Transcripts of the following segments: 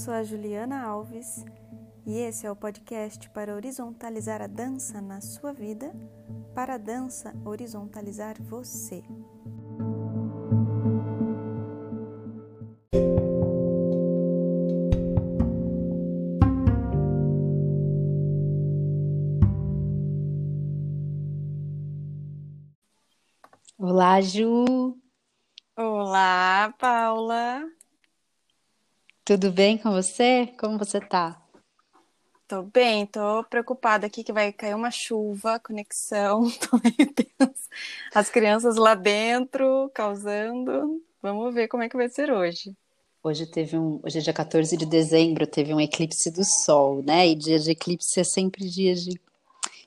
Sou a Juliana Alves e esse é o podcast para horizontalizar a dança na sua vida, para a dança horizontalizar você. Olá, Ju. Olá, Paula. Tudo bem com você? Como você tá? Tô bem, tô preocupada aqui que vai cair uma chuva, conexão, tô meio tensa. As crianças lá dentro causando. Vamos ver como é que vai ser hoje. Hoje teve um, hoje é dia 14 de dezembro, teve um eclipse do sol, né? E dia de eclipse é sempre dia de,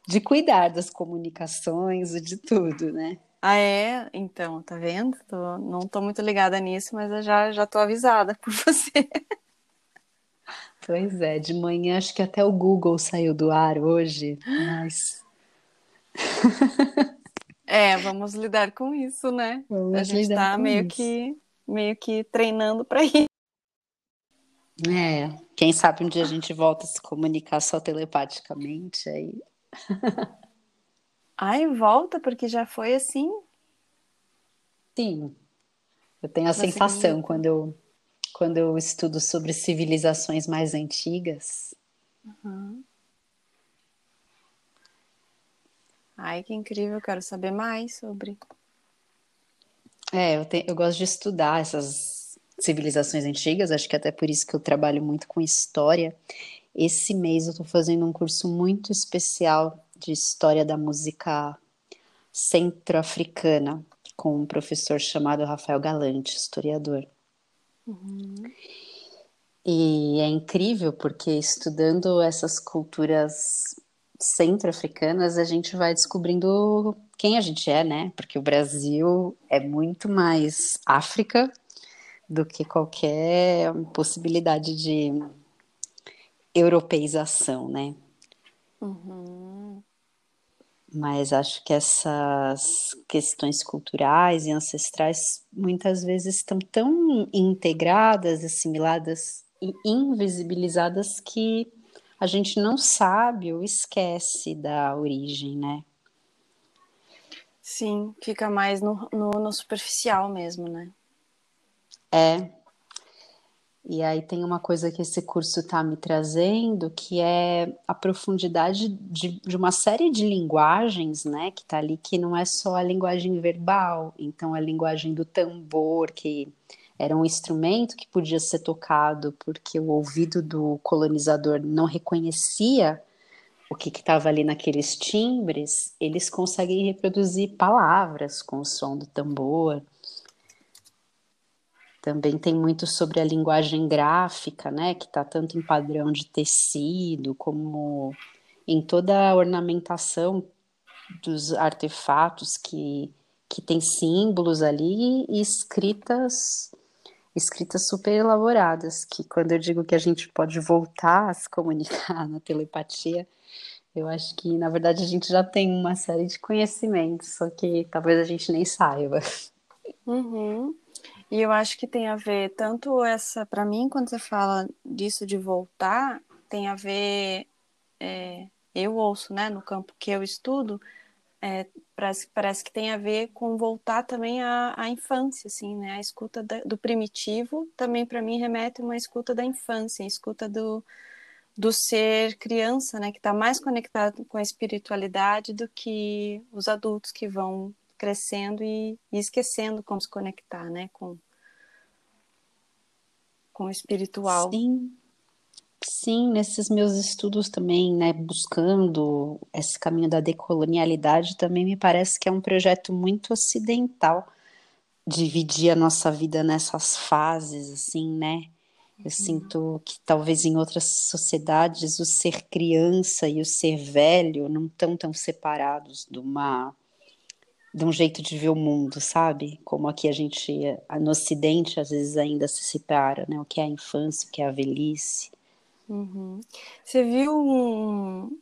de cuidar das comunicações e de tudo, né? Ah, é? Então, tá vendo? Tô, não tô muito ligada nisso, mas eu já, já tô avisada por você. Pois é, de manhã acho que até o Google saiu do ar hoje, mas. É, vamos lidar com isso, né? Vamos a gente tá com meio isso. que meio que treinando para ir. É, quem sabe um dia a gente volta a se comunicar só telepaticamente aí. Ai, volta, porque já foi assim. Sim, eu tenho a Você sensação quando eu, quando eu estudo sobre civilizações mais antigas. Ai, que incrível, quero saber mais sobre. É, eu, te- eu gosto de estudar essas civilizações antigas, acho que até por isso que eu trabalho muito com história. Esse mês eu estou fazendo um curso muito especial de história da música centro-africana, com um professor chamado Rafael Galante, historiador. E é incrível porque estudando essas culturas centro-africanas, a gente vai descobrindo quem a gente é, né? Porque o Brasil é muito mais África do que qualquer possibilidade de europeização, né? Mas acho que essas questões culturais e ancestrais muitas vezes estão tão integradas, assimiladas e invisibilizadas que a gente não sabe ou esquece da origem, né? Sim, fica mais no, no, no superficial mesmo, né? É. E aí tem uma coisa que esse curso está me trazendo, que é a profundidade de, de uma série de linguagens, né, que está ali, que não é só a linguagem verbal, então a linguagem do tambor, que era um instrumento que podia ser tocado porque o ouvido do colonizador não reconhecia o que estava ali naqueles timbres, eles conseguem reproduzir palavras com o som do tambor. Também tem muito sobre a linguagem gráfica, né, que está tanto em padrão de tecido, como em toda a ornamentação dos artefatos que, que tem símbolos ali e escritas escritas super elaboradas, que quando eu digo que a gente pode voltar a se comunicar na telepatia, eu acho que na verdade a gente já tem uma série de conhecimentos, só que talvez a gente nem saiba. Uhum. E eu acho que tem a ver tanto essa, para mim, quando você fala disso de voltar, tem a ver, é, eu ouço, né, no campo que eu estudo, é, parece, parece que tem a ver com voltar também à, infância, assim, né, a escuta da- do primitivo também para mim remete a uma escuta da infância, a escuta do, do ser criança, né, que está mais conectado com a espiritualidade do que os adultos que vão crescendo e, e esquecendo como se conectar, né, com, com o espiritual. Sim, Sim, nesses meus estudos também, né, buscando esse caminho da decolonialidade, também me parece que é um projeto muito ocidental, dividir a nossa vida nessas fases, assim, né? Eu sinto que talvez em outras sociedades o ser criança e o ser velho não estão tão separados de uma de um jeito de ver o mundo, sabe? Como aqui a gente no Ocidente às vezes ainda se separa, né? O que é a infância, o que é a velhice. Uhum. Você viu um,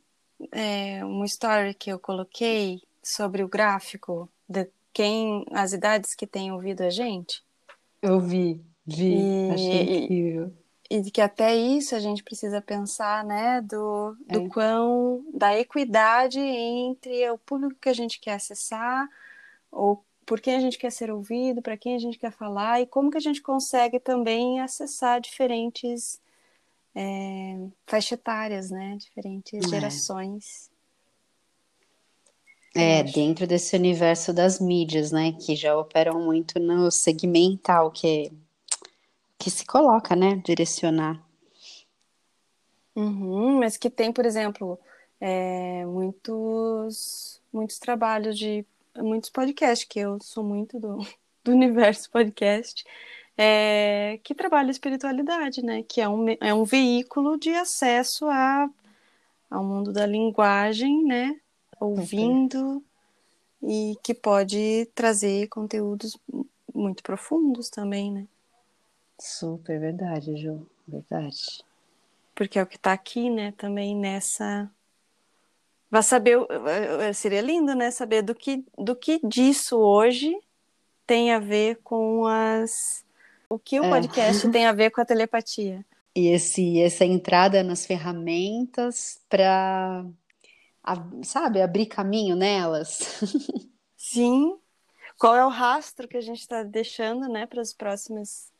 é, uma story que eu coloquei sobre o gráfico de quem as idades que têm ouvido a gente? Eu vi, vi, e, achei incrível. E, e que até isso a gente precisa pensar, né, do, do é. quão, da equidade entre o público que a gente quer acessar, ou por quem a gente quer ser ouvido, para quem a gente quer falar, e como que a gente consegue também acessar diferentes é, faixa etárias, né? Diferentes é. gerações. É, dentro desse universo das mídias, né? Que já operam muito no segmental, que, que se coloca, né? Direcionar. Uhum, mas que tem, por exemplo, é, muitos, muitos trabalhos de muitos podcasts, que eu sou muito do, do universo podcast, é, que trabalha a espiritualidade, né? Que é um, é um veículo de acesso a, ao mundo da linguagem, né? Ouvindo e que pode trazer conteúdos muito profundos também, né? Super verdade, Ju, verdade. Porque é o que está aqui, né? Também nessa Vai saber, seria lindo, né? Saber do que, do que disso hoje tem a ver com as o que o é. podcast tem a ver com a telepatia? E esse, essa entrada nas ferramentas para, sabe, abrir caminho nelas. Sim. Qual é o rastro que a gente está deixando, né, para as próximas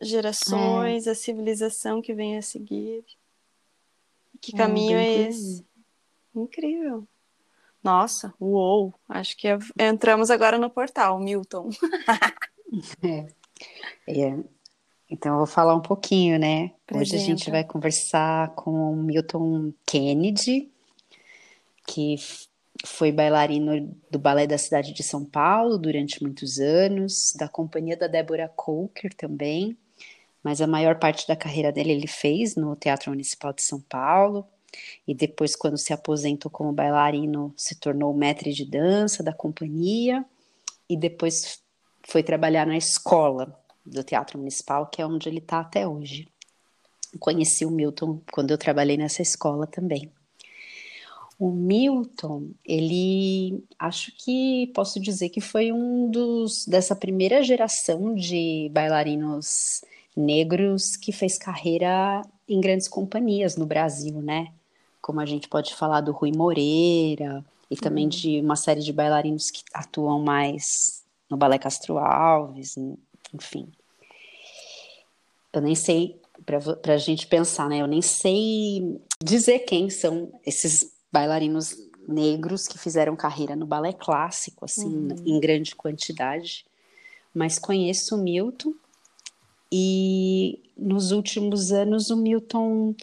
gerações, é. a civilização que vem a seguir? Que é, caminho é, é esse? Incrível. Nossa, uou! Acho que entramos agora no portal, Milton. é. É, então, eu vou falar um pouquinho, né? Hoje a gente vai conversar com o Milton Kennedy, que foi bailarino do Balé da cidade de São Paulo durante muitos anos, da companhia da Débora Coker também, mas a maior parte da carreira dele ele fez no Teatro Municipal de São Paulo, e depois, quando se aposentou como bailarino, se tornou mestre de dança da companhia, e depois foi trabalhar na escola do Teatro Municipal, que é onde ele está até hoje. Conheci o Milton quando eu trabalhei nessa escola também. O Milton, ele acho que posso dizer que foi um dos dessa primeira geração de bailarinos negros que fez carreira em grandes companhias no Brasil, né? Como a gente pode falar do Rui Moreira e também uhum. de uma série de bailarinos que atuam mais no Balé Castro Alves, enfim. Eu nem sei, para a gente pensar, né? Eu nem sei dizer quem são esses bailarinos negros que fizeram carreira no balé clássico, assim, uhum. em grande quantidade. Mas conheço o Milton e nos últimos anos o Milton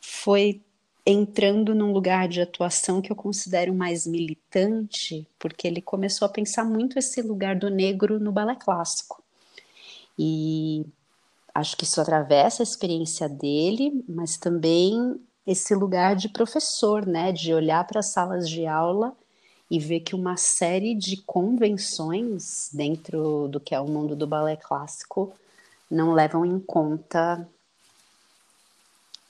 foi entrando num lugar de atuação que eu considero mais militante, porque ele começou a pensar muito esse lugar do negro no balé clássico. E acho que isso atravessa a experiência dele, mas também esse lugar de professor, né, de olhar para as salas de aula e ver que uma série de convenções dentro do que é o mundo do balé clássico não levam em conta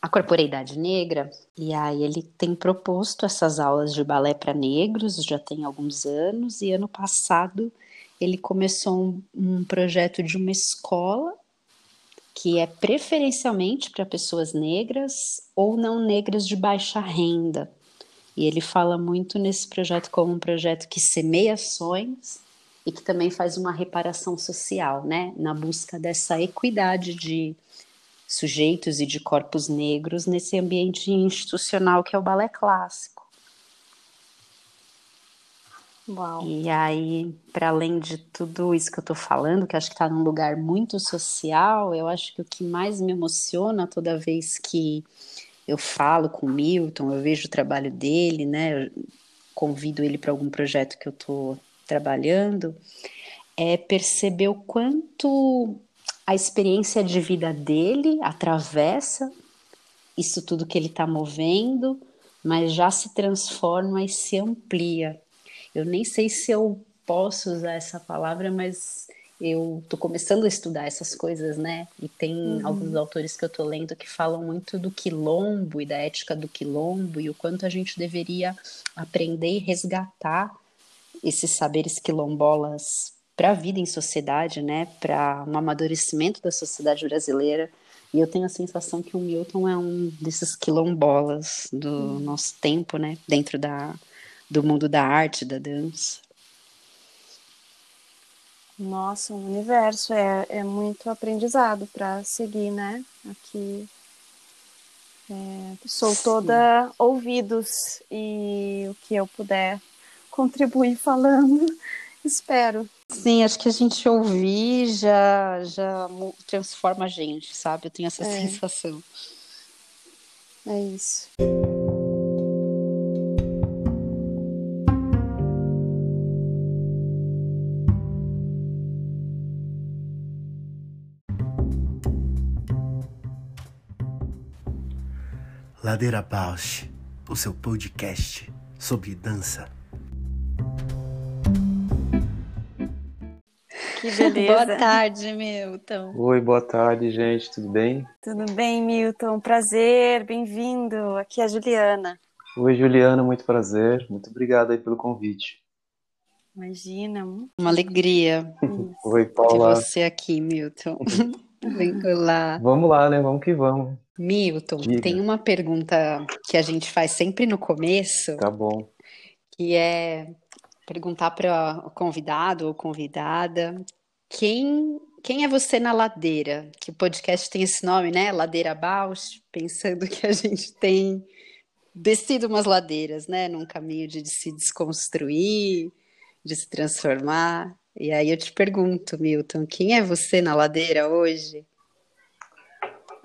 a corporeidade negra, e aí ele tem proposto essas aulas de balé para negros, já tem alguns anos, e ano passado ele começou um, um projeto de uma escola que é preferencialmente para pessoas negras ou não negras de baixa renda. E ele fala muito nesse projeto como um projeto que semeia sonhos e que também faz uma reparação social, né, na busca dessa equidade de sujeitos e de corpos negros nesse ambiente institucional que é o balé clássico. Uau. E aí, para além de tudo isso que eu estou falando, que acho que está num lugar muito social, eu acho que o que mais me emociona toda vez que eu falo com o Milton, eu vejo o trabalho dele, né? Eu convido ele para algum projeto que eu estou trabalhando, é perceber o quanto a experiência de vida dele atravessa isso tudo que ele está movendo, mas já se transforma e se amplia. Eu nem sei se eu posso usar essa palavra, mas eu estou começando a estudar essas coisas, né? E tem uhum. alguns autores que eu estou lendo que falam muito do quilombo e da ética do quilombo e o quanto a gente deveria aprender e resgatar esses saberes quilombolas para a vida em sociedade, né? Para um amadurecimento da sociedade brasileira. E eu tenho a sensação que o Milton é um desses quilombolas do uhum. nosso tempo, né? Dentro da, do mundo da arte, da dança. Nossa, o universo é, é muito aprendizado para seguir, né? Aqui é, sou Sim. toda ouvidos e o que eu puder contribuir falando, espero. Sim, acho que a gente ouvir já, já transforma a gente, sabe? Eu tenho essa é. sensação. É isso. Ladeira Bausch, o seu podcast sobre dança. Que beleza. boa tarde, Milton. Oi, boa tarde, gente. Tudo bem? Tudo bem, Milton. Prazer, bem-vindo. Aqui é a Juliana. Oi, Juliana, muito prazer. Muito obrigado aí pelo convite. Imagina. Uma alegria. Oi, Paula. Ter você aqui, Milton. Vem lá. Vamos lá, né? Vamos que vamos. Milton, Diga. tem uma pergunta que a gente faz sempre no começo. Tá bom. Que é perguntar para o convidado ou convidada quem quem é você na ladeira? Que o podcast tem esse nome, né? Ladeira Bausch, pensando que a gente tem descido umas ladeiras, né? Num caminho de se desconstruir, de se transformar. E aí eu te pergunto, Milton, quem é você na ladeira hoje?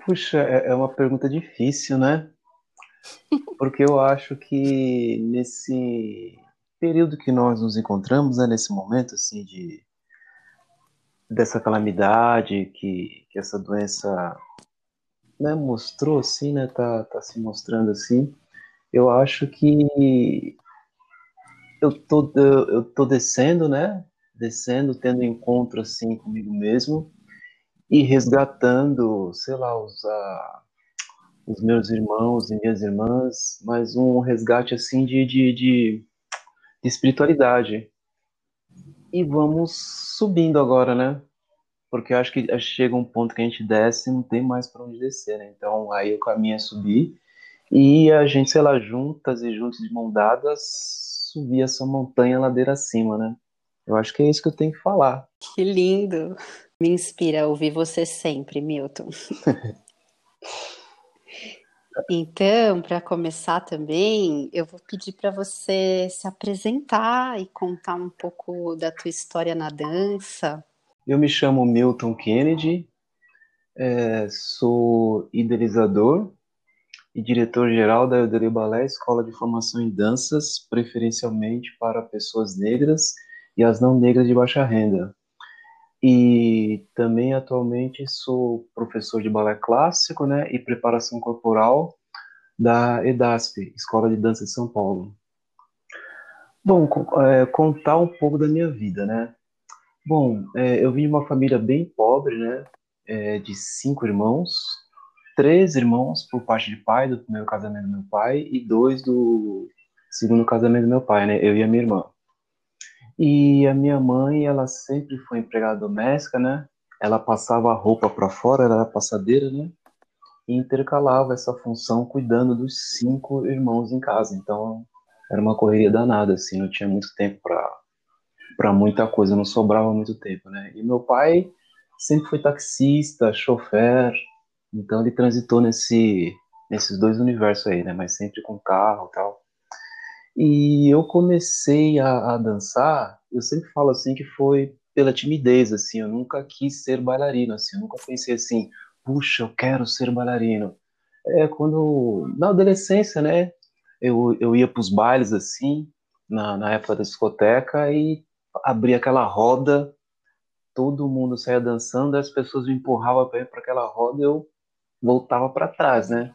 Puxa, é, é uma pergunta difícil, né? Porque eu acho que nesse período que nós nos encontramos, né, nesse momento assim de dessa calamidade que, que essa doença né, mostrou assim, né, tá, tá se mostrando assim, eu acho que eu tô eu tô descendo, né, descendo, tendo encontro assim comigo mesmo e resgatando, sei lá, os, uh, os meus irmãos e minhas irmãs, mas um resgate assim de, de, de, de espiritualidade. E vamos subindo agora, né? Porque eu acho que chega um ponto que a gente desce e não tem mais para onde descer, né? Então aí o caminho é subir e a gente, sei lá, juntas e juntos de mão dadas, subir essa montanha ladeira acima, né? Eu acho que é isso que eu tenho que falar. Que lindo! Me inspira a ouvir você sempre, Milton. Então, para começar também, eu vou pedir para você se apresentar e contar um pouco da tua história na dança. Eu me chamo Milton Kennedy, é, sou idealizador e diretor-geral da Eudere Balé, Escola de Formação em Danças, preferencialmente para pessoas negras e as não negras de baixa renda. E também atualmente sou professor de balé clássico, né, e preparação corporal da EDASP, Escola de Dança de São Paulo. Bom, é, contar um pouco da minha vida, né? Bom, é, eu vim de uma família bem pobre, né, é, de cinco irmãos, três irmãos por parte de pai do primeiro casamento do meu pai e dois do segundo casamento do meu pai, né, eu e a minha irmã. E a minha mãe, ela sempre foi empregada doméstica, né? Ela passava a roupa para fora, ela era passadeira, né? E intercalava essa função cuidando dos cinco irmãos em casa. Então, era uma correria danada, assim, não tinha muito tempo para para muita coisa, não sobrava muito tempo, né? E meu pai sempre foi taxista, chofer, então ele transitou nesse nesses dois universos aí, né? Mas sempre com carro, tal. E eu comecei a, a dançar, eu sempre falo assim que foi pela timidez, assim, eu nunca quis ser bailarino, assim, eu nunca pensei assim, puxa, eu quero ser bailarino. É quando, na adolescência, né, eu, eu ia para os bailes, assim, na, na época da discoteca, e abria aquela roda, todo mundo saía dançando, as pessoas me empurravam para aquela roda, eu voltava para trás, né?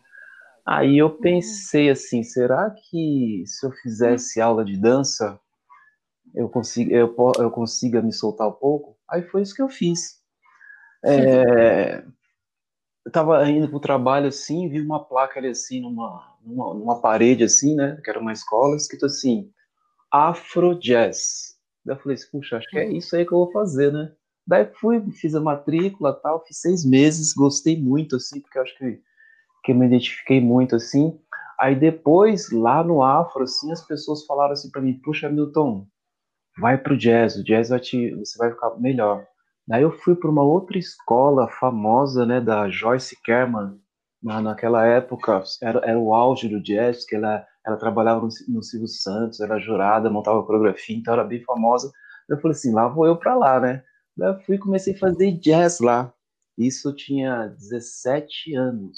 Aí eu pensei assim, será que se eu fizesse aula de dança, eu consigo, eu, eu consiga me soltar um pouco? Aí foi isso que eu fiz. É, eu tava indo pro trabalho assim, vi uma placa ali assim, numa, numa, numa, parede assim, né, que era uma escola, escrito assim, Afro Jazz. Daí eu falei assim, puxa, acho que é isso aí que eu vou fazer, né? Daí fui, fiz a matrícula tal, fiz seis meses, gostei muito, assim, porque eu acho que que eu me identifiquei muito assim. Aí depois, lá no Afro, assim, as pessoas falaram assim para mim: "Puxa, Milton, vai pro jazz, o jazz vai te, você vai ficar melhor". Daí eu fui para uma outra escola famosa, né, da Joyce Kerman, na, naquela época, era, era o auge do jazz, que ela, ela trabalhava no, no Silvio Santos, era jurada, montava coreografia, então era bem famosa. Eu falei assim, lá vou eu para lá, né? Daí eu fui comecei a fazer jazz lá. Isso eu tinha 17 anos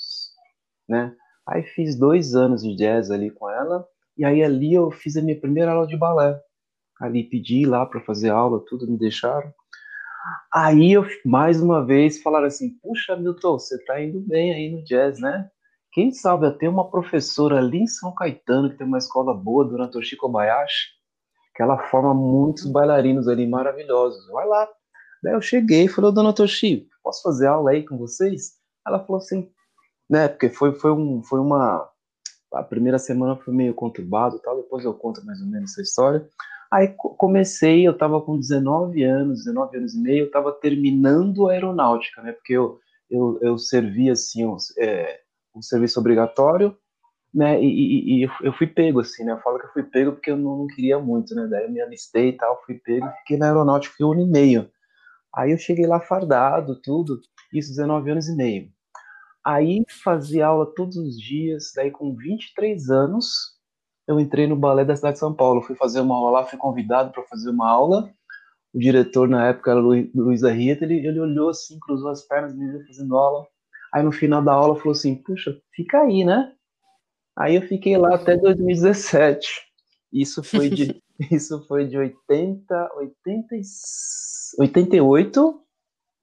né? Aí fiz dois anos de jazz ali com ela, e aí ali eu fiz a minha primeira aula de balé. Ali pedi lá para fazer aula, tudo me deixaram. Aí eu mais uma vez falaram assim: "Puxa, Milton, você tá indo bem aí no jazz, né? Quem sabe até uma professora ali em São Caetano que tem uma escola boa, Dona Toshi Kobayashi, que ela forma muitos bailarinos ali maravilhosos. Vai lá. Daí eu cheguei e falei: "Dona Toshi, posso fazer aula aí com vocês?" Ela falou assim: né? Porque foi, foi, um, foi uma. A primeira semana foi meio conturbado tal, depois eu conto mais ou menos essa história. Aí comecei, eu estava com 19 anos, 19 anos e meio, eu estava terminando a aeronáutica, né? Porque eu, eu, eu servi, assim, um, é, um serviço obrigatório, né? E, e, e, eu fui pego, assim, né? Eu falo que eu fui pego porque eu não, não queria muito, né? Daí eu me alistei e tal, fui pego fiquei na aeronáutica um ano e meio. Aí eu cheguei lá fardado, tudo, isso 19 anos e meio. Aí fazia aula todos os dias, daí com 23 anos eu entrei no balé da cidade de São Paulo, fui fazer uma aula lá, fui convidado para fazer uma aula. O diretor na época era Luiz Arrieta, ele, ele olhou assim, cruzou as pernas, me viu fazendo aula. Aí no final da aula falou assim: "Puxa, fica aí, né?" Aí eu fiquei lá até 2017. Isso foi de isso foi de 80, 80 88,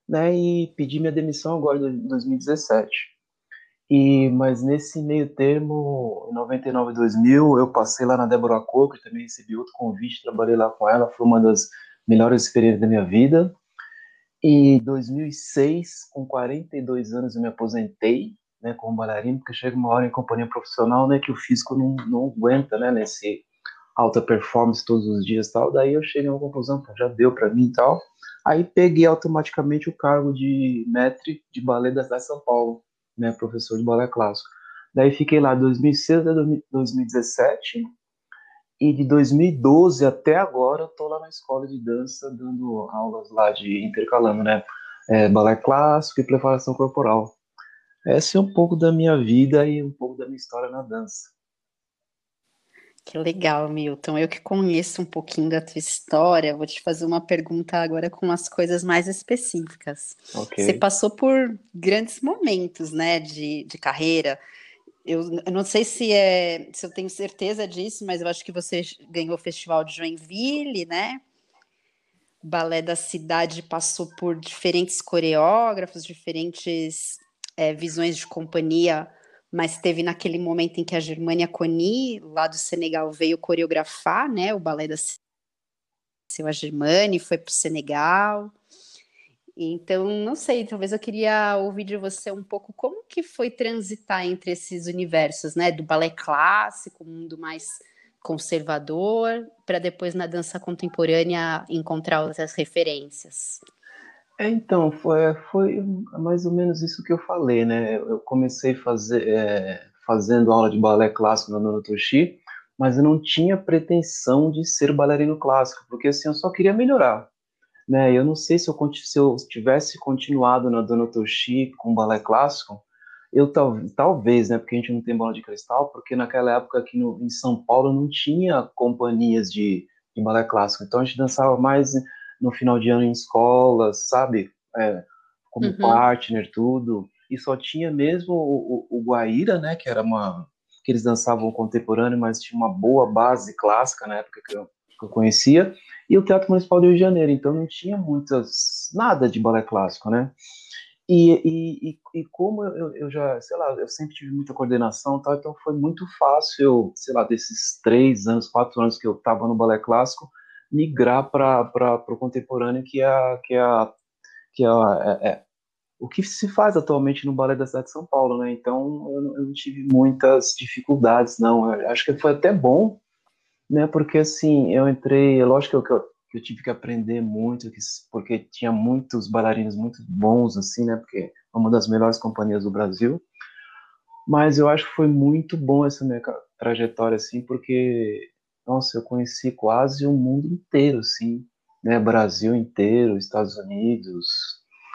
né, e pedi minha demissão agora em 2017. E, mas nesse meio termo, em 99 e 2000, eu passei lá na Débora Coco, também recebi outro convite, trabalhei lá com ela, foi uma das melhores experiências da minha vida. E 2006, com 42 anos, eu me aposentei, né, como bailarino, porque chega uma hora em companhia profissional, né, que o físico não, não aguenta, né, nesse alta performance todos os dias tal. Daí eu cheguei a uma conclusão, já deu para mim e tal. Aí peguei automaticamente o cargo de mestre de balé da São Paulo né, professor de balé clássico. Daí fiquei lá de 2006 até 2017 e de 2012 até agora tô lá na escola de dança dando aulas lá de intercalando, né, é, balé clássico e preparação corporal. Essa é um pouco da minha vida e um pouco da minha história na dança. Que legal, Milton. Eu que conheço um pouquinho da tua história, vou te fazer uma pergunta agora com umas coisas mais específicas. Okay. Você passou por grandes momentos, né, de, de carreira. Eu, eu, não sei se é, se eu tenho certeza disso, mas eu acho que você ganhou o Festival de Joinville, né? O Balé da Cidade passou por diferentes coreógrafos, diferentes é, visões de companhia mas teve naquele momento em que a Germânia Coni, lá do Senegal, veio coreografar, né, o balé da seu a Germânia, foi para o Senegal. Então, não sei, talvez eu queria ouvir de você um pouco como que foi transitar entre esses universos, né, do balé clássico, mundo mais conservador, para depois na dança contemporânea encontrar outras referências. É, então, foi, foi mais ou menos isso que eu falei, né? Eu comecei fazer, é, fazendo aula de balé clássico na Dona Toshi, mas eu não tinha pretensão de ser bailarino clássico, porque assim, eu só queria melhorar. Né? Eu não sei se eu, se eu tivesse continuado na Dona Toshi com balé clássico, eu tal, talvez, né, porque a gente não tem bola de cristal, porque naquela época aqui no, em São Paulo não tinha companhias de, de balé clássico, então a gente dançava mais no final de ano em escolas, sabe, é, como uhum. partner, tudo, e só tinha mesmo o, o, o Guaíra, né, que era uma, que eles dançavam contemporâneo, mas tinha uma boa base clássica na época que eu, que eu conhecia, e o Teatro Municipal do Rio de Janeiro, então não tinha muitas, nada de balé clássico, né, e, e, e, como eu, eu, já, sei lá, eu sempre tive muita coordenação tal, então foi muito fácil, sei lá, desses três anos, quatro anos que eu estava no balé clássico, migrar para o contemporâneo, que é, que é, que é, é, é, o que se faz atualmente no balé da cidade de São Paulo, né? Então eu, eu não tive muitas dificuldades, não. Eu acho que foi até bom, né? Porque assim, eu entrei, lógico que eu, que eu tive que aprender muito, porque tinha muitos bailarinos muito bons, assim, né? Porque é uma das melhores companhias do Brasil. Mas eu acho que foi muito bom essa minha trajetória, assim, porque, nossa, eu conheci quase o mundo inteiro, assim, né? Brasil inteiro, Estados Unidos,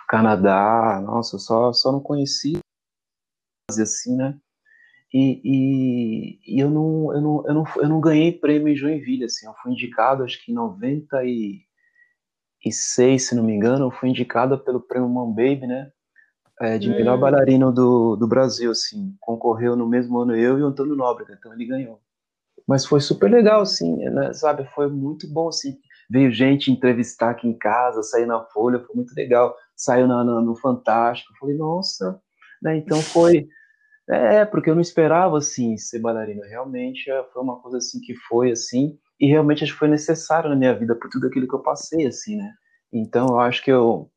Canadá, nossa, eu só, só não conheci assim, né? E, e, e, eu, não, eu, não, eu, não, eu não ganhei prêmio em Joinville, assim, eu fui indicado, acho que em 96, se não me engano, eu fui indicado pelo prêmio Man Baby, né, é, de hum. melhor bailarino do, do Brasil, assim, concorreu no mesmo ano eu e o Antônio Nóbrega, então ele ganhou. Mas foi super legal, assim, né, sabe, foi muito bom, assim, veio gente entrevistar aqui em casa, sair na Folha, foi muito legal, saiu na, na, no Fantástico, falei, nossa, né, então foi é, porque eu não esperava, assim, ser bailarina. Realmente é, foi uma coisa, assim, que foi, assim, e realmente acho que foi necessário na minha vida por tudo aquilo que eu passei, assim, né? Então, eu acho que eu,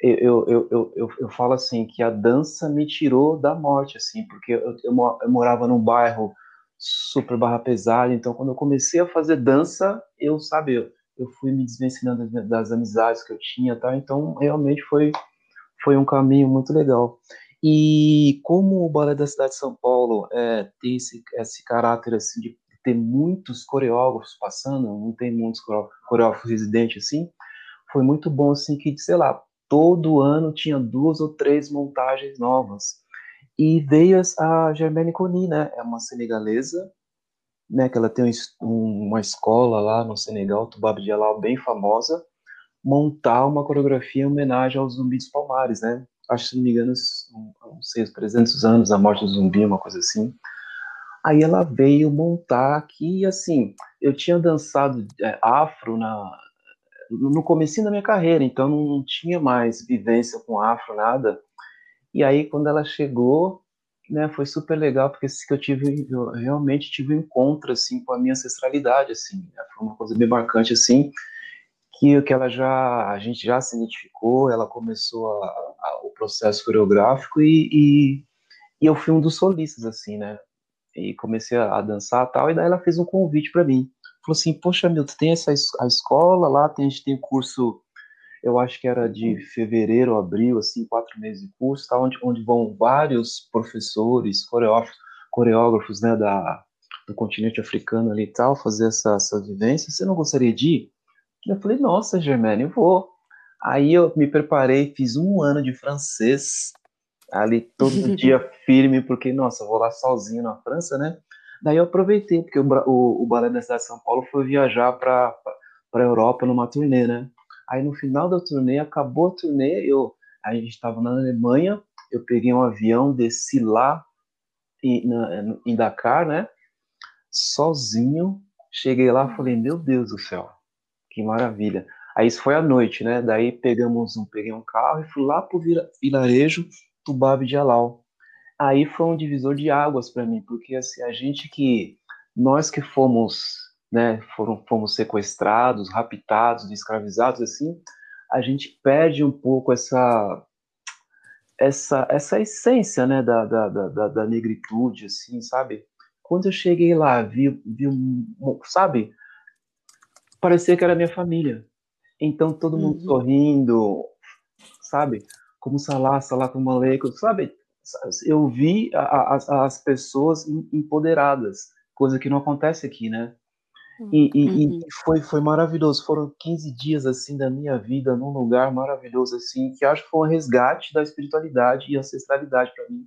eu, eu, eu, eu, eu falo, assim, que a dança me tirou da morte, assim, porque eu, eu, eu morava num bairro super barra pesada, então quando eu comecei a fazer dança, eu, sabe, eu, eu fui me desvencilhando das, amizades que eu tinha, tá? Então, realmente foi, foi um caminho muito legal. E como o Balé da Cidade de São Paulo é, tem esse, esse caráter assim, de ter muitos coreógrafos passando, não tem muitos coreógrafos residentes assim, foi muito bom assim que, sei lá, todo ano tinha duas ou três montagens novas. E veio a Germaine Coni, né? É uma senegalesa, né? Que ela tem um, uma escola lá no Senegal, Tubab de Alal, bem famosa, montar uma coreografia em homenagem aos Zumbi dos Palmares, né? acho se não me engano, não sei, 300 anos da morte do zumbi, uma coisa assim. Aí ela veio montar aqui, assim, eu tinha dançado é, afro na, no começo da minha carreira, então não tinha mais vivência com afro, nada. E aí, quando ela chegou, né, foi super legal, porque assim, eu tive, eu realmente tive um encontro, assim, com a minha ancestralidade, assim, né, foi uma coisa bem marcante, assim, que, que ela já, a gente já se identificou, ela começou a, a, o processo coreográfico e, e, e, eu fui um dos solistas, assim, né? E comecei a, a dançar tal, e daí ela fez um convite para mim. Falou assim, poxa, Milton, tem essa a escola lá, tem, a gente tem o curso, eu acho que era de fevereiro, abril, assim, quatro meses de curso, tá, onde, onde vão vários professores, coreógrafos, coreógrafos né, da, do continente africano ali e tal, fazer essa, essa vivência. Você não gostaria de ir? Eu falei, nossa, Germane, eu vou. Aí eu me preparei, fiz um ano de francês, ali todo dia firme, porque, nossa, vou lá sozinho na França, né? Daí eu aproveitei, porque o, o, o Balé da Cidade de São Paulo foi viajar para a Europa numa turnê, né? Aí no final da turnê, acabou a turnê, eu, a gente estava na Alemanha, eu peguei um avião, desci lá em, na, em Dakar, né? Sozinho, cheguei lá, falei, meu Deus do céu, que maravilha. Aí isso foi à noite, né? Daí pegamos um, peguei um carro e fui lá pro vilarejo Tubabe de Alau. Aí foi um divisor de águas para mim, porque assim, a gente que nós que fomos, né, foram fomos sequestrados, raptados, escravizados assim, a gente perde um pouco essa essa essa essência, né, da, da, da, da negritude, assim, sabe? Quando eu cheguei lá, vi, vi um, sabe, parecia que era minha família. Então todo mundo uhum. sorrindo, sabe? Como Salah, Salah com Maleico, sabe? Eu vi a, a, as pessoas empoderadas, coisa que não acontece aqui, né? E, e, uhum. e, foi, foi maravilhoso. Foram 15 dias assim da minha vida num lugar maravilhoso assim, que acho que foi um resgate da espiritualidade e ancestralidade para mim.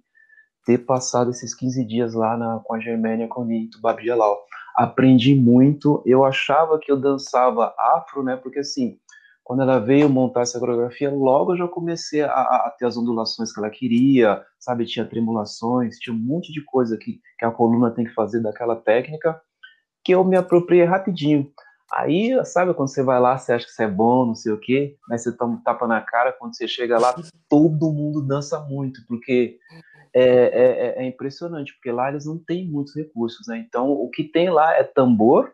ter passado esses 15 dias lá na, com a Germânia Conito, Babi Jalal. Aprendi muito, eu achava que eu dançava afro, né, porque assim, quando ela veio montar essa coreografia, logo eu já comecei a, a, ter as ondulações que ela queria, sabe? Tinha tremulações, tinha um monte de coisa que, que a coluna tem que fazer daquela técnica, que eu me apropriei rapidinho. Aí, sabe quando você vai lá, você acha que você é bom, não sei o quê, mas você toma um tapa na cara, quando você chega lá, todo mundo dança muito, porque é, é, é, é impressionante, porque lá eles não têm muitos recursos, né? Então, o que tem lá é tambor,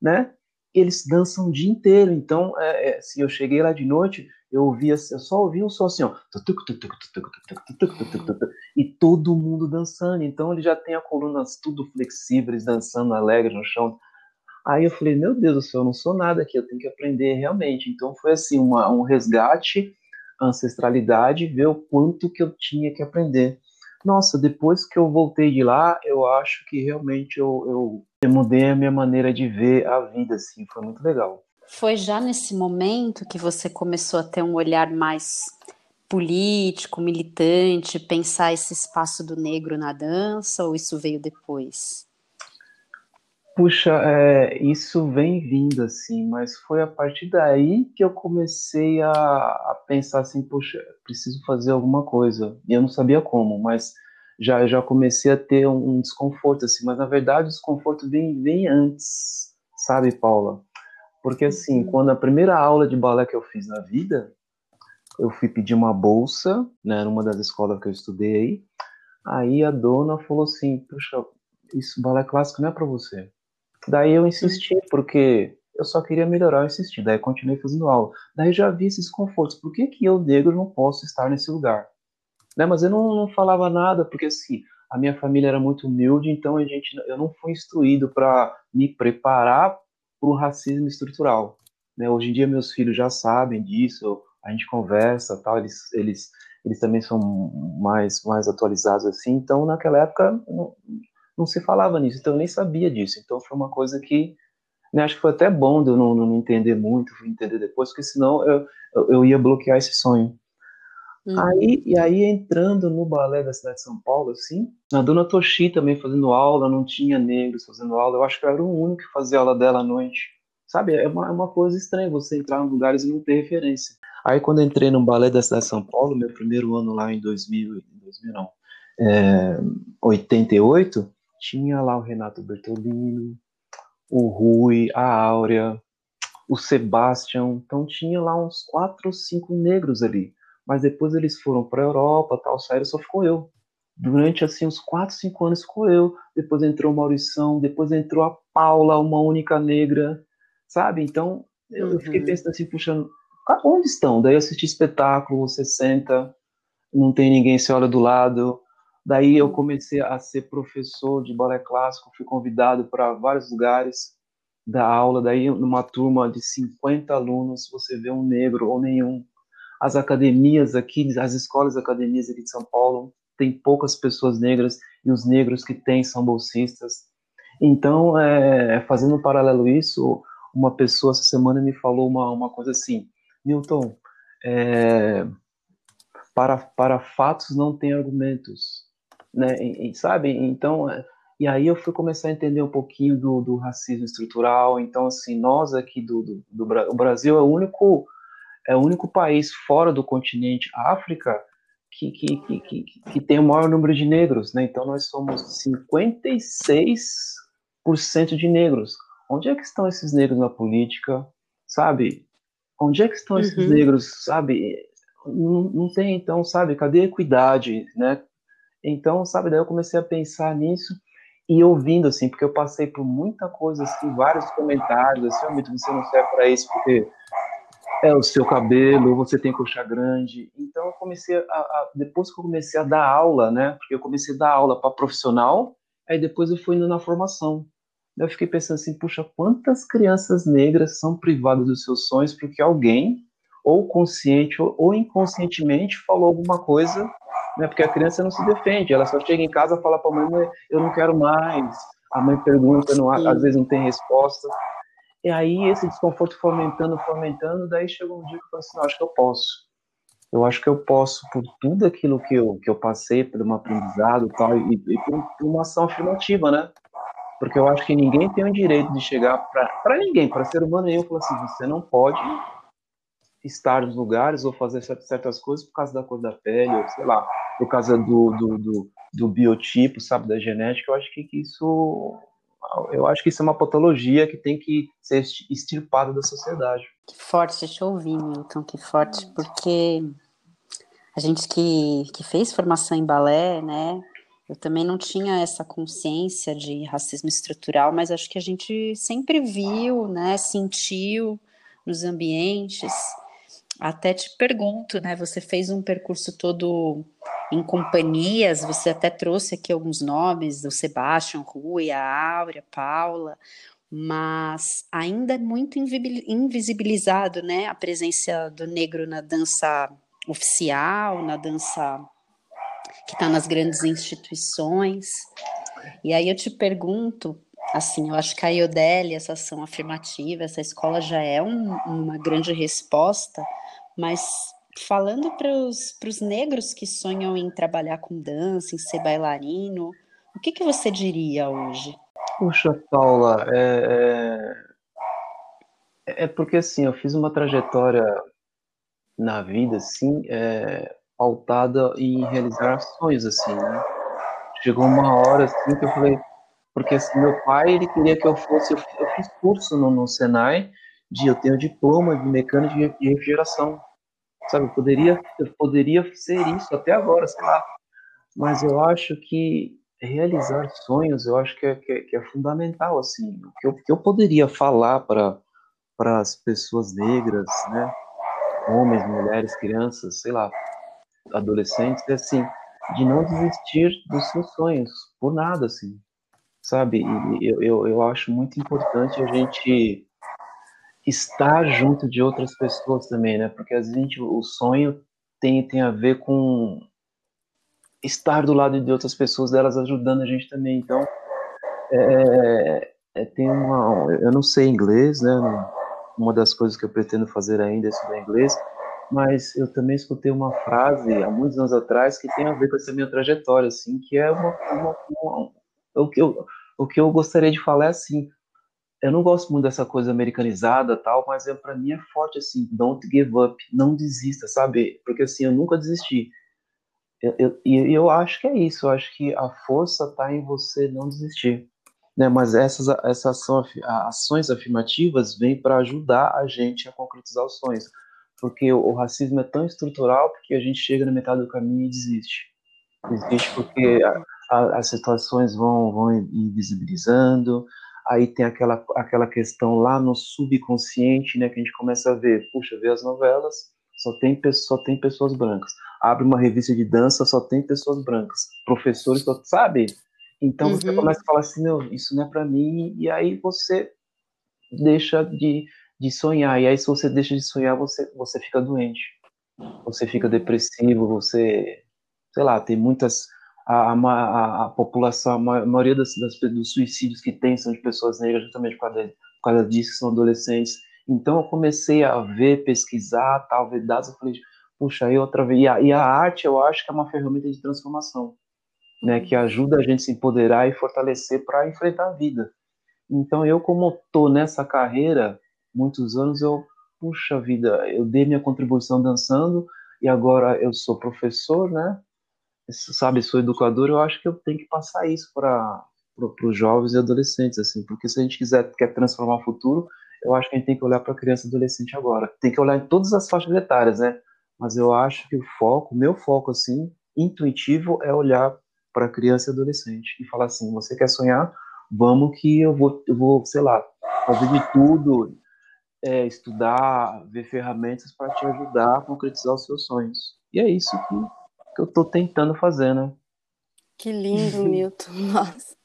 né? eles dançam o dia inteiro. Então, é, é, se eu cheguei lá de noite, eu ouvia, eu só ouvia um som assim, ó, e todo mundo dançando. Então, ele já tem a colunas tudo flexíveis, dançando alegre no chão. Aí eu falei, meu Deus do céu, eu não sou nada aqui, eu tenho que aprender realmente. Então, foi assim, uma, um resgate, ancestralidade, ver o quanto que eu tinha que aprender. Nossa, depois que eu voltei de lá, eu acho que realmente eu, eu eu mudei a minha maneira de ver a vida, assim, foi muito legal. Foi já nesse momento que você começou a ter um olhar mais político, militante, pensar esse espaço do negro na dança, ou isso veio depois? Puxa, é, isso vem vindo, assim, mas foi a partir daí que eu comecei a, a pensar assim, puxa, preciso fazer alguma coisa. E eu não sabia como, mas já já comecei a ter um, um, desconforto assim, mas na verdade o desconforto vem vem antes, sabe, Paula? Porque assim, uhum. quando a primeira aula de balé que eu fiz na vida, eu fui pedir uma bolsa, né, numa das escolas que eu estudei, aí a dona falou assim, puxa, isso balé clássico não é para você. Daí eu insisti, uhum. porque eu só queria melhorar, eu insisti. Daí eu continuei fazendo aula. Daí já vi esses desconfortos. Por que, que eu, negro, não posso estar nesse lugar? Né? Mas eu não, não falava nada, porque assim, a minha família era muito humilde, então a gente, eu não fui instruído para me preparar para o racismo estrutural. Né? Hoje em dia meus filhos já sabem disso, a gente conversa, tal, eles, eles, eles também são mais, mais atualizados assim. Então naquela época não, não se falava nisso, então eu nem sabia disso. Então foi uma coisa que né, acho que foi até bom de eu não, não entender muito, entender depois, porque senão eu, eu, eu ia bloquear esse sonho. Uhum. Aí, e aí, entrando no balé da cidade de São Paulo, assim, a dona Toshi também fazendo aula, não tinha negros fazendo aula, eu acho que eu era o único que fazia aula dela à noite. Sabe, é uma, é uma coisa estranha você entrar em lugares e não ter referência. Aí, quando entrei no balé da cidade de São Paulo, meu primeiro ano lá em 2000, 2000 não, é, 88, tinha lá o Renato Bertolino, o Rui, a Áurea, o Sebastião, então tinha lá uns quatro ou cinco negros ali mas depois eles foram para a Europa, tal, saíram, só ficou eu. Durante assim uns 4, 5 anos ficou eu. Depois entrou o Maurição, depois entrou a Paula, uma única negra, sabe? Então eu, uhum. fiquei pensando assim, puxando, onde estão? Daí eu assisti espetáculo, você senta, não tem ninguém, você olha do lado. Daí eu comecei a ser professor de balé clássico, fui convidado para vários lugares da aula. Daí, numa turma de 50 alunos, você vê um negro ou nenhum as academias aqui, as escolas academias aqui de São Paulo, tem poucas pessoas negras e os negros que tem são bolsistas. Então, é, fazendo um paralelo isso, uma pessoa essa semana me falou uma, uma coisa assim, Milton, é, para, para fatos não tem argumentos, né? E, e, sabe? Então, é, e aí eu fui começar a entender um pouquinho do, do racismo estrutural. Então, assim, nós aqui do, do, do o Brasil é o único é o único país fora do continente África que, que, que, que, que tem o maior número de negros, né? Então nós somos 56% de negros. Onde é que estão esses negros na política, sabe? Onde é que estão esses uhum. negros, sabe? Não, não tem, então, sabe? Cadê a equidade, né? Então, sabe, daí eu comecei a pensar nisso e ouvindo, assim, porque eu passei por muita coisa, assim, vários comentários, assim, oh, você não serve para isso porque é o seu cabelo, você tem coxa grande. Então eu comecei a, a, depois que eu comecei a dar aula, né? Porque eu comecei a dar aula para profissional, aí depois eu fui indo na formação. Eu fiquei pensando assim, puxa, quantas crianças negras são privadas dos seus sonhos porque alguém, ou consciente ou inconscientemente, falou alguma coisa, né? Porque a criança não se defende, ela só chega em casa e fala para a mãe, eu não quero mais. A mãe pergunta, não, às vezes não tem resposta. E aí esse desconforto fomentando, fomentando, daí chegou um dia que eu falei assim, acho que eu posso. eu acho que eu posso, por tudo aquilo que eu, que eu passei, por um aprendizado tal, e, e por, uma ação afirmativa, né? Porque eu acho que ninguém tem o direito de chegar para ninguém, para ser humano nenhum, falar assim: você não pode estar nos lugares ou fazer certas coisas por causa da cor da pele, ou sei lá, por causa do, do, do, do biotipo, sabe, da genética. Eu acho que isso eu acho que isso é uma patologia que tem que ser extirpada da sociedade. Que forte te ouvir, Milton, que forte, porque a gente que, que fez formação em balé, né, eu também não tinha essa consciência de racismo estrutural, mas acho que a gente sempre viu, né, sentiu nos ambientes. Até te pergunto, né, você fez um percurso todo em companhias, você até trouxe aqui alguns nomes, o Sebastião, Rui, a Áurea, Paula, mas ainda é muito invisibilizado, né, a presença do negro na dança oficial, na dança que está nas grandes instituições. E aí eu te pergunto, assim, eu acho que a Iodeli, essa ação afirmativa, essa escola já é um, uma grande resposta, mas falando para os negros que sonham em trabalhar com dança, em ser bailarino, o que, que você diria hoje? Puxa, Paula, é, é, é porque assim, eu fiz uma trajetória na vida, assim, é, pautada em realizar sonhos, assim, né? Chegou uma hora, assim, que eu falei, porque assim, meu pai, ele queria que eu fosse, eu, eu fiz curso no, no Senai, de, eu tenho diploma de mecânica de, refrigeração, sabe? Poderia, poderia ser isso até agora, sei lá. Mas eu acho que realizar sonhos, eu acho que é, que é, que é fundamental, assim. O que eu, que eu poderia falar para as pessoas negras, né? Homens, mulheres, crianças, sei lá, adolescentes, é assim, de não desistir dos seus sonhos, por nada, assim, sabe? E eu, eu, eu acho muito importante a gente estar junto de outras pessoas também, né? Porque a gente, o sonho tem, tem a ver com estar do lado de outras pessoas, delas ajudando a gente também. Então, é, é, tem uma. Eu não sei inglês, né? Uma das coisas que eu pretendo fazer ainda é estudar inglês, mas eu também escutei uma frase há muitos anos atrás que tem a ver com essa minha trajetória, assim, que é uma, uma, uma o que eu o que eu gostaria de falar é assim, eu não gosto muito dessa coisa americanizada tal, mas é para mim é forte assim, don't give up, não desista, sabe? Porque assim eu nunca desisti. E eu, eu, eu, acho que é isso, eu acho que a força está em você não desistir. Né? Mas essas, essas ações afirmativas vêm para ajudar a gente a concretizar os sonhos porque o, racismo é tão estrutural que a gente chega na metade do caminho e desiste. Desiste porque a, a, as situações vão, vão invisibilizando, aí tem aquela, aquela questão lá no subconsciente, né, que a gente começa a ver, puxa, vê as novelas, só tem, só tem pessoas brancas. Abre uma revista de dança, só tem pessoas brancas. Professores, só, sabe? Então uhum. você começa a falar assim, meu, isso não é para mim, e aí você deixa de, de sonhar. E aí, se você deixa de sonhar, você, você fica doente. Você fica depressivo, você. Sei lá, tem muitas. A, a, a população, a maioria das, das, dos suicídios que tem são de pessoas negras, justamente por causa, por causa disso, que são adolescentes. Então, eu comecei a ver, pesquisar, tal, dados. Eu falei, puxa, aí outra vez. E a, e a arte, eu acho que é uma ferramenta de transformação. Né, que ajuda a gente a se empoderar e fortalecer para enfrentar a vida. Então, eu, como estou nessa carreira, muitos anos eu, puxa vida, eu dei minha contribuição dançando e agora eu sou professor, né? Sabe, sou educador, eu acho que eu tenho que passar isso para para os jovens e adolescentes, assim, porque se a gente quiser quer transformar o futuro, eu acho que a gente tem que olhar para criança e adolescente agora. Tem que olhar em todas as faixas etárias, né? Mas eu acho que o foco, meu foco, assim, intuitivo, é olhar para criança e adolescente e falar assim: você quer sonhar? Vamos que eu vou, eu vou, sei lá, fazer de tudo, é, estudar, ver ferramentas para te ajudar a concretizar os seus sonhos. E é isso que, que eu estou tentando fazer, né? Que lindo, Milton. Nossa.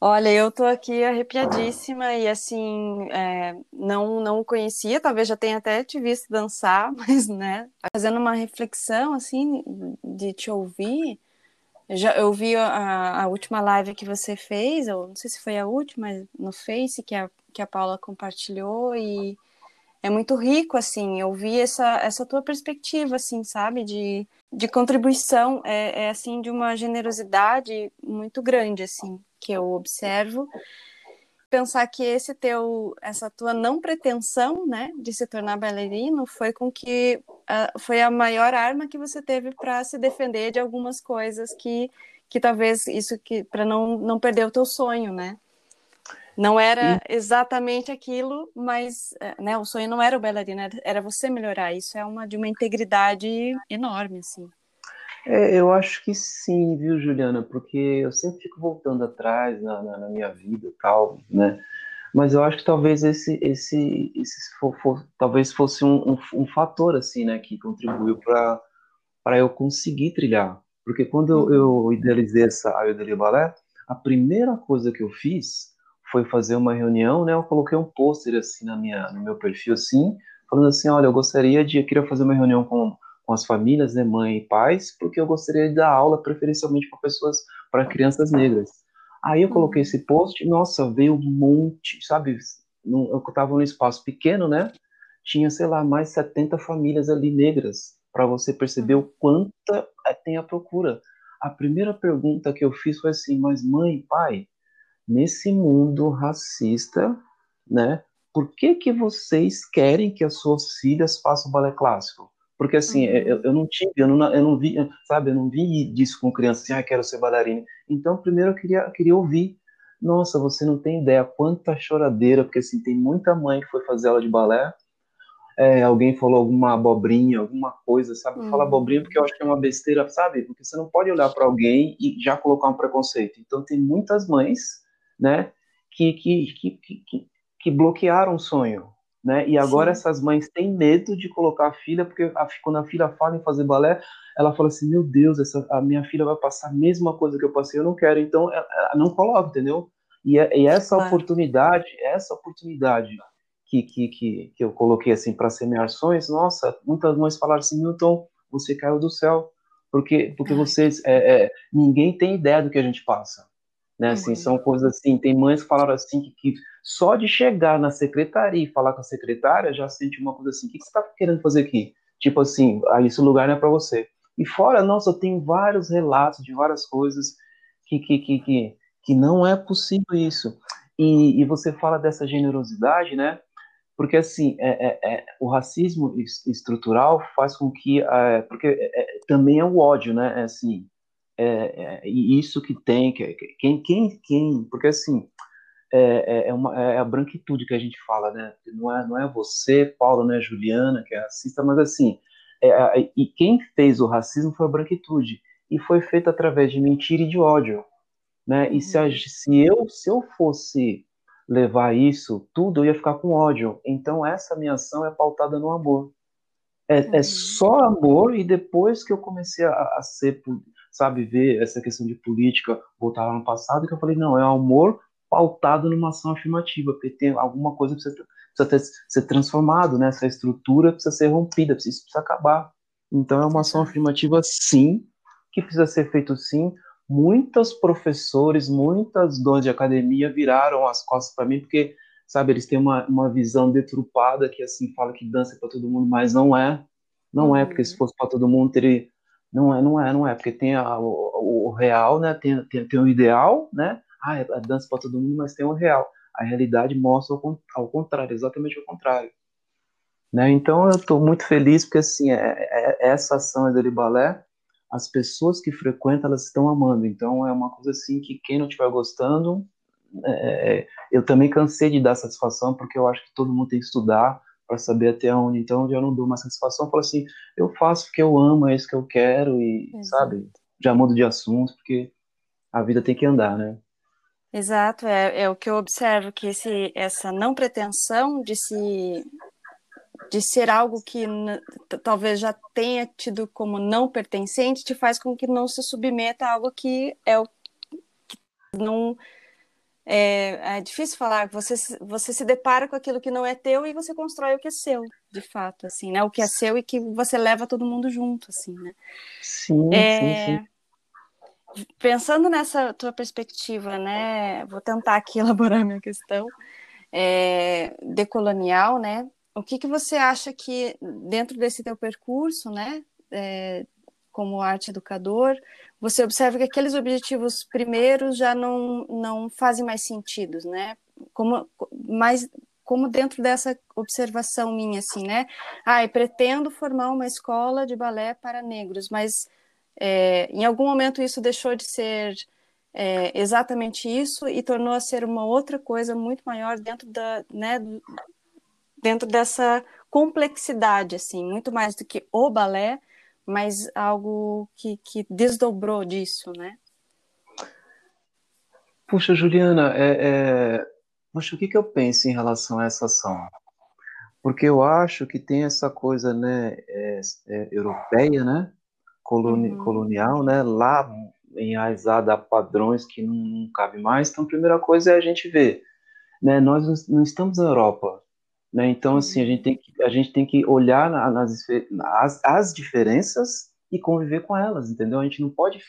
Olha, eu tô aqui arrepiadíssima e assim, é, não não conhecia, talvez já tenha até te visto dançar, mas né, fazendo uma reflexão assim de te ouvir, já eu vi a, a última live que você fez, ou não sei se foi a última, no Face que a que a Paula compartilhou e é muito rico, assim, ouvir essa, essa tua perspectiva, assim, sabe, de, de contribuição, é, é, assim, de uma generosidade muito grande, assim, que eu observo. Pensar que esse teu, essa tua não pretensão, né, de se tornar bailarino foi com que, uh, foi a maior arma que você teve para se defender de algumas coisas que, que talvez isso que, para não, não perder o teu sonho, né, não era exatamente aquilo, mas eh, né, o sonho não era o bailarino, era você melhorar. Isso é uma de uma integridade enorme, assim. É, eu acho que sim, viu, Juliana? Porque eu sempre fico voltando atrás na, na, na minha vida, tal, né? Mas eu acho que talvez esse, esse, esse for, for, talvez fosse um, um, um, fator assim, né, que contribuiu para para eu conseguir trilhar. Porque quando eu, eu uhum. idealizei essa Ayodhya Balé, a primeira coisa que eu fiz foi fazer uma reunião, né? Eu coloquei um pôster assim na minha, no meu perfil, assim, falando assim, olha, eu gostaria de, eu queria fazer uma reunião com, com as famílias, né, mãe e pais, porque eu gostaria de dar aula preferencialmente para pessoas, para crianças negras. Aí eu coloquei uhum. esse post, nossa, veio um monte, sabe? Eu estava num espaço pequeno, né? Tinha, sei lá, mais 70 famílias ali negras, para você perceber o quanta é, tem a procura. A primeira pergunta que eu fiz foi assim, mas mãe, pai, nesse mundo racista, né? Por que que vocês querem que as suas filhas façam balé clássico? Porque assim, uhum. eu, eu, não tive, eu não, eu não vi, sabe, eu não vi disso com criança, assim, ah, quero ser bailarina. Então, primeiro eu queria, eu queria ouvir. Nossa, você não tem ideia quanta choradeira, porque assim, tem muita mãe que foi fazer aula de balé, é, alguém falou alguma abobrinha, alguma coisa, sabe? Uhum. Fala abobrinha porque eu acho que é uma besteira, sabe? Porque você não pode olhar para alguém e já colocar um preconceito. Então, tem muitas mães né, que, que, que, que, que bloquearam o sonho. Né? E agora Sim. essas mães têm medo de colocar a filha, porque a, quando a filha fala em fazer balé, ela fala assim: Meu Deus, essa, a minha filha vai passar a mesma coisa que eu passei, eu não quero, então ela, ela não coloca, entendeu? E, é, e essa claro. oportunidade, essa oportunidade que, que, que, que eu coloquei assim para semear sonhos, nossa, muitas mães falaram assim: Milton, você caiu do céu, porque, porque vocês, é, é, ninguém tem ideia do que a gente passa. Né, assim, uhum. São coisas assim, tem mães que falaram assim que, que, só de chegar na secretaria e falar com a secretária já sente uma coisa assim, o que, que você está querendo fazer aqui? Tipo assim, ah, esse lugar não é para você. E fora, nossa, eu tenho vários relatos de várias coisas que, que, que, que, que não é possível isso. E, e você fala dessa generosidade, né? Porque assim, é, é, é, o racismo estrutural faz com que, é, porque é, também é o ódio, né? É assim, é, é, isso que tem, que, quem, quem, quem, porque assim, é, é, é, uma, é a branquitude que a gente fala, né? Não é, não é você, Paulo, não é Juliana, que é racista, mas assim, é, e quem fez o racismo foi a branquitude, e foi feito através de mentira e de ódio, né? E se, a, uhum. se, eu, se eu fosse levar isso tudo, eu ia ficar com ódio. Então, essa minha ação é pautada no amor. É, é uhum. só amor, e depois que eu comecei a, a ser sabe, ver essa questão de política voltar lá no passado, que eu falei, não, é o amor pautado numa ação afirmativa, porque tem alguma coisa que precisa, precisa ter, ser transformado, né? Essa estrutura precisa ser rompida, isso precisa acabar. Então é uma ação afirmativa, sim, que precisa ser feito sim. Muitos professores, muitas donas de academia viraram as costas para mim, porque, sabe, eles têm uma, uma visão detrupada que, assim, fala que dança é para todo mundo, mas não é. Não é, porque se uhum. fosse para todo mundo, teria, não é, não é, não é, porque tem a, o, o, real, né? Tem, tem, tem o ideal, né? Ah, é a dança para todo mundo, mas tem o real. A realidade mostra ao, ao contrário, exatamente ao contrário. Né? Então eu estou muito feliz porque assim é, é, é essa ação é balé, as pessoas que frequentam elas estão amando. Então é uma coisa assim que quem não estiver gostando, é, eu também cansei de dar satisfação porque eu acho que todo mundo tem que estudar, para saber até onde. Então eu já não dou mais satisfação, eu falo assim, eu faço porque eu amo, é isso que eu quero e, Exato. sabe, já mudo de assunto porque a vida tem que andar, né? Exato, é, é o que eu observo que esse, essa não pretensão de se de ser algo que talvez já tenha tido como não pertencente te faz com que não se submeta a algo que é o que não é, é, difícil falar, você, você se depara com aquilo que não é teu e você constrói o que é seu, de fato, assim, né? O que é seu e que você leva todo mundo junto, assim, né? Sim, é, sim, sim. Pensando nessa tua perspectiva, né? Vou tentar aqui elaborar minha questão. É, decolonial, né? o que, que você acha que, dentro desse teu percurso, né, é, como arte educador, você observa que aqueles objetivos primeiros já não, não fazem mais sentido, né? Como, mais, como dentro dessa observação minha, assim, né? Ah, pretendo formar uma escola de balé para negros, mas é, em algum momento isso deixou de ser é, exatamente isso e tornou a ser uma outra coisa muito maior dentro da, né, dentro dessa complexidade, assim, muito mais do que o balé, mas algo que, que desdobrou disso, né? Puxa, Juliana, é, é... Poxa, o que, que eu penso em relação a essa ação? Porque eu acho que tem essa coisa, né, é, é, europeia, né, coloni uhum. colonial, né, lá enraizada a padrões que não, não cabe mais. Então, a primeira coisa é a gente ver, né, nós não estamos na Europa, né? Então, assim, a gente tem que, a gente tem que olhar nas, as, as diferenças e conviver com elas, entendeu? A gente não pode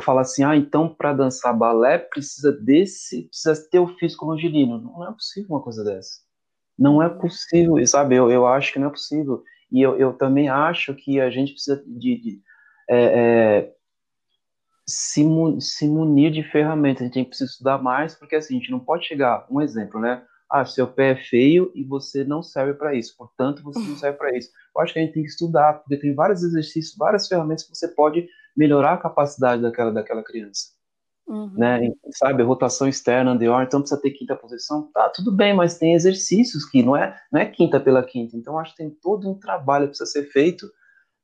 falar assim, ah, então para dançar balé precisa desse, precisa ter o físico longilíneo. Não é possível uma coisa dessa. Não é possível, sabe? Eu, eu acho que não é possível. E eu, eu também acho que a gente precisa de, de é, é, se, se munir de ferramentas. A gente tem que estudar mais, porque assim, a gente não pode chegar, um exemplo, né? Ah, seu pé é feio e você não serve para isso, portanto você não serve para isso. Eu acho que a gente tem que estudar, porque tem vários exercícios, várias ferramentas que você pode melhorar a capacidade daquela, daquela criança. Uhum. Né? Sabe, rotação externa, anterior, então precisa ter quinta posição. Tá, tudo bem, mas tem exercícios que não é, não é quinta pela quinta. Então acho que tem todo um trabalho que precisa ser feito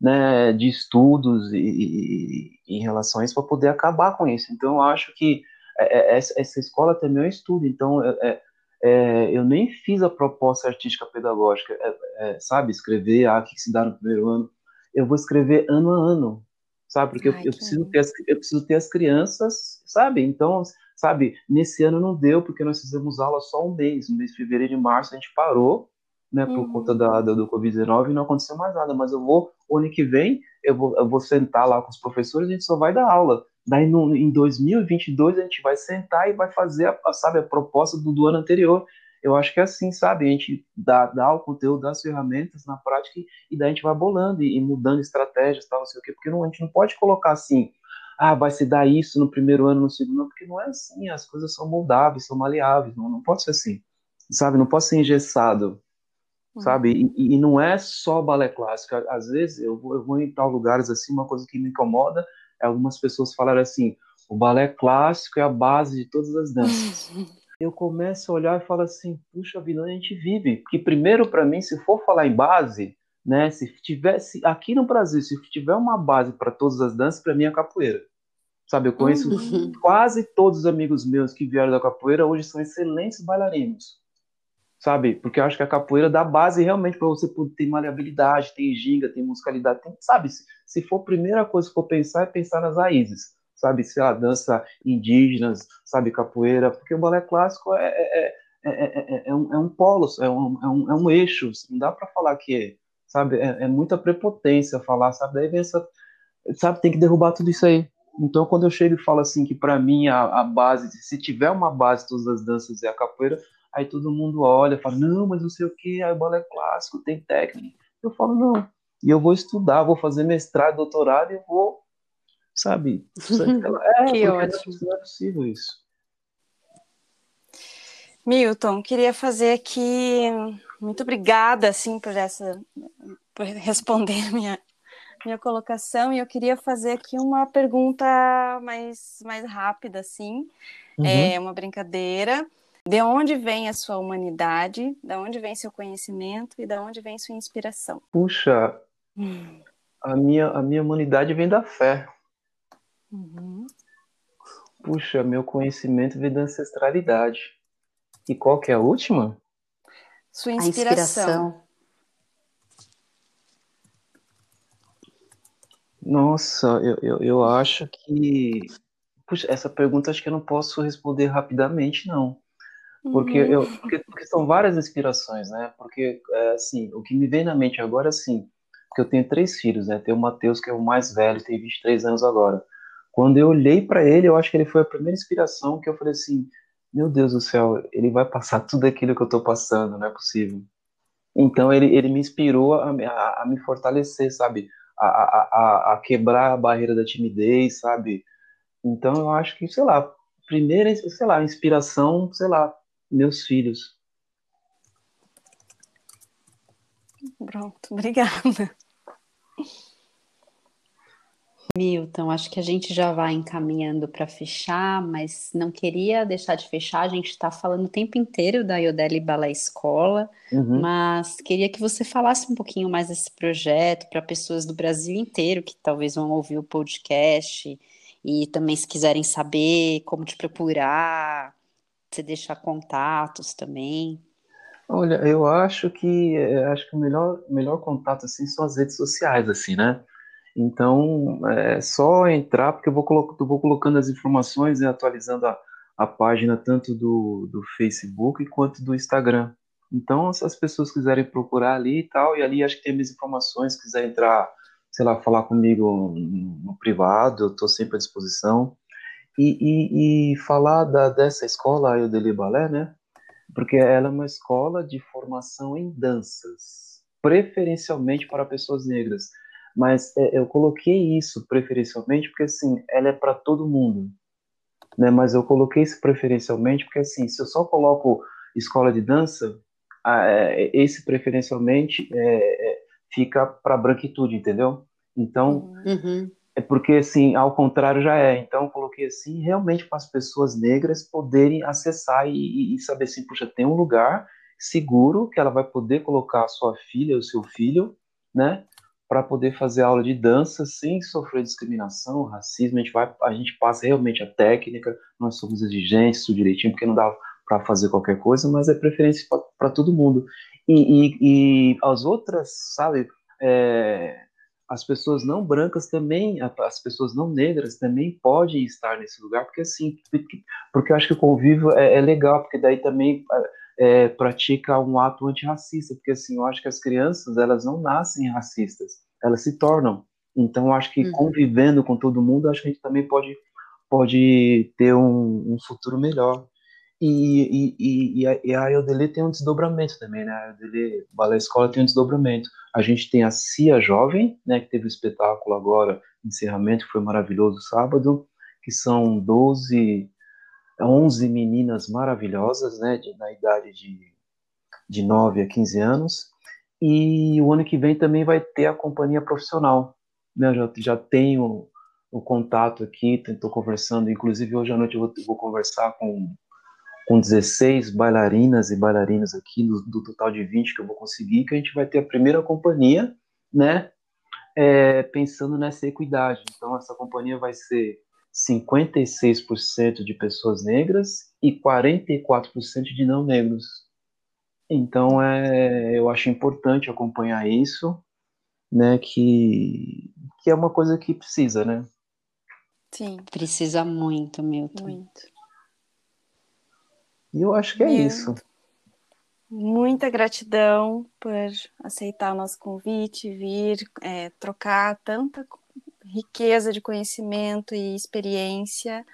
né, de estudos e, e, e em relação a isso para poder acabar com isso. Então eu acho que é, é, essa, essa escola também é um estudo. Então é, é eu nem fiz a proposta artística pedagógica, é, é, sabe, escrever, ah, o que se dá no primeiro ano. Eu vou escrever ano a ano, sabe, porque Ai, eu, eu preciso ter as, eu preciso ter as crianças, sabe, então, sabe, nesse ano não deu, porque nós fizemos aula só um mês, no mês de fevereiro e março a gente parou, né, por uhum. conta da, da do Covid-19 e não aconteceu mais nada, mas eu vou, ano que vem, eu vou, eu vou sentar lá com os professores e a gente só vai dar aula, Daí no, em 2022 a gente vai sentar e vai fazer, a, sabe, a proposta do, do ano anterior. Eu acho que é assim, sabe? A gente dá, dá o conteúdo, dá as ferramentas na prática e, daí a gente vai bolando e, e mudando estratégias, tal, não sei o quê, porque não, a gente não pode colocar assim, ah, vai se dar isso no primeiro ano, no segundo, ano, porque não é assim, as coisas são moldáveis, são maleáveis, não, não pode ser assim, sabe? Não pode ser engessado, uhum. sabe? E, e, não é só balé clássico, às vezes eu vou, eu vou em tal lugares assim, uma coisa que me incomoda algumas pessoas falaram assim: o balé clássico é a base de todas as danças. eu começo a olhar e falo assim: puxa vida, a gente vive. Porque, primeiro, para mim, se for falar em base, né, se tivesse aqui no Brasil, se tiver uma base para todas as danças, para mim é capoeira. Sabe, eu conheço uhum. quase todos os amigos meus que vieram da capoeira hoje são excelentes bailarinos sabe? Porque eu acho que a capoeira dá base realmente para você poder ter maleabilidade, tem ginga, tem musicalidade, tem, sabe? Se, se for a primeira coisa que for pensar, é pensar nas raízes, sabe? Sei lá, dança indígenas, sabe? Capoeira, porque o balé clássico é, é, é, é um, é um polo, é um, é um, é um eixo, não dá para falar que é, sabe? É, muita prepotência falar, sabe? Daí vem essa, sabe? Tem que derrubar tudo isso aí. Então, quando eu chego e falo assim que para mim a, a base, se tiver uma base todas as danças é a capoeira, Aí todo mundo olha, fala, não, mas não sei o que, a bola é clássico, tem técnica. Eu falo, não. E eu vou estudar, vou fazer mestrado, doutorado e vou, sabe? É, que ótimo. Não é possível isso. Milton, queria fazer aqui, muito obrigada, assim, por essa, por responder minha, minha colocação, e eu queria fazer aqui uma pergunta mais, mais rápida, assim, uhum. é uma brincadeira, de onde vem a sua humanidade? De onde vem seu conhecimento e de onde vem sua inspiração? Puxa, hum. a minha a minha humanidade vem da fé. Uhum. Puxa, meu conhecimento vem da ancestralidade. E qual que é a última? Sua inspiração. inspiração. Nossa, eu, eu, eu acho que. Puxa, essa pergunta acho que eu não posso responder rapidamente, não. Porque, uhum. eu, porque, porque, são várias inspirações, né? Porque, é, assim, o que me vem na mente agora, assim, porque eu tenho três filhos, né? Tem o Matheus, que é o mais velho, tem 23 anos agora. Quando eu olhei para ele, eu acho que ele foi a primeira inspiração que eu falei assim: meu Deus do céu, ele vai passar tudo aquilo que eu tô passando, não é possível. Então ele, ele me inspirou a, a, a me fortalecer, sabe? A, a, a, quebrar a barreira da timidez, sabe? Então eu acho que, sei lá, primeira, sei lá, inspiração, sei lá, meus filhos. Pronto, obrigada. Milton, acho que a gente já vai encaminhando para fechar, mas não queria deixar de fechar. A gente está falando o tempo inteiro da Iodeli Balé Escola, uhum. mas queria que você falasse um pouquinho mais desse projeto para pessoas do Brasil inteiro que talvez vão ouvir o podcast e também se quiserem saber como te procurar, você deixar contatos também. Olha, eu acho que eh, acho que o melhor, melhor contato assim são as redes sociais, assim, né? Então, é só entrar, porque eu vou, colo vou colocando as informações e atualizando a, a página tanto do, do Facebook quanto do Instagram. Então, se as pessoas quiserem procurar ali e tal, e ali acho que tem minhas informações, se quiser entrar, sei lá, falar comigo no privado, eu estou sempre à disposição. E, e, e falar da, dessa escola, a Eudeli Balé, né? Porque ela é uma escola de formação em danças, preferencialmente para pessoas negras mas é, eu coloquei isso preferencialmente porque assim ela é para todo mundo né mas eu coloquei isso preferencialmente porque assim se eu só coloco escola de dança é, esse preferencialmente é, é fica para branquitude entendeu então uhum. É porque assim ao contrário já é então eu coloquei assim realmente para as pessoas negras poderem acessar e, e saber assim puxa tem um lugar seguro que ela vai poder colocar a sua filha o seu filho né para poder fazer aula de dança sem sofrer discriminação, racismo. A gente, vai, a gente passa realmente a técnica, nós somos exigentes, tudo direitinho, porque não dá para fazer qualquer coisa, mas é preferência para todo mundo. E, e, e, as outras, sabe, é, as pessoas não brancas também, as pessoas não negras também podem estar nesse lugar, porque assim, porque, eu acho que o convívio é, é legal, porque daí também é, pratica um ato antirracista, porque assim, eu acho que as crianças, elas não nascem racistas, elas se tornam. Então, eu acho que uhum. convivendo com todo mundo, acho que a gente também pode, pode ter um, um futuro melhor. E, e, e, a, e a tem um desdobramento também, né? A Eudele Balé Escola tem um desdobramento. A gente tem a Cia Jovem, né, que teve o um espetáculo agora, encerramento, que foi maravilhoso sábado, que são 12 11 meninas maravilhosas, né, de, na idade de, de 9 a 15 anos. E o ano que vem também vai ter a companhia profissional. Né, já, já tenho o contato aqui, estou conversando, inclusive hoje à noite eu vou, vou conversar com, com 16 bailarinas e bailarinos aqui, do, do, total de 20 que eu vou conseguir, que a gente vai ter a primeira companhia, né, é, pensando nessa equidade. Então, essa companhia vai ser 56% de pessoas negras e 44% de não negros. Então, é, eu acho importante acompanhar isso, né, que, que é uma coisa que precisa, né? Sim. Precisa muito, Milton. Muito. E eu acho que é isso. Muita gratidão por aceitar o nosso convite, vir é, trocar tanta riqueza de conhecimento e experiência.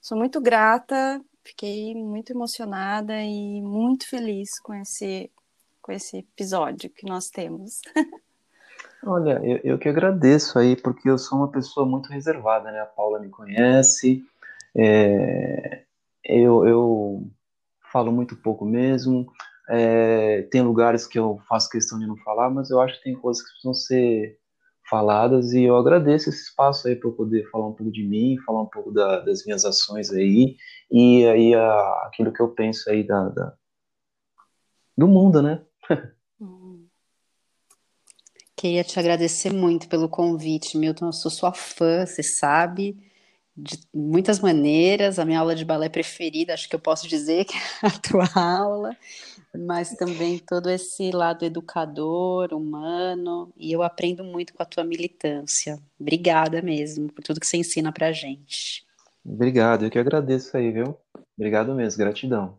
Sou muito grata, fiquei muito emocionada e muito feliz com esse, com esse episódio que nós temos. Olha, eu, eu que agradeço aí, porque eu sou uma pessoa muito reservada, né? A Paula me conhece, é, eu, eu falo muito pouco mesmo, é, tem lugares que eu faço questão de não falar, mas eu acho que tem coisas que precisam ser faladas e eu agradeço esse espaço aí para eu poder falar um pouco de mim, falar um pouco da, das minhas ações aí e aí a, aquilo que eu penso aí da, da do mundo, né? Queria te agradecer muito pelo convite, Milton. Eu sou sua fã, você sabe, de muitas maneiras. A minha aula de balé preferida, acho que eu posso dizer que é a tua aula mas também todo esse lado educador, humano, e eu aprendo muito com a tua militância. Obrigada mesmo por tudo que você ensina pra gente. Obrigado, eu que agradeço aí, viu? Obrigado mesmo, gratidão.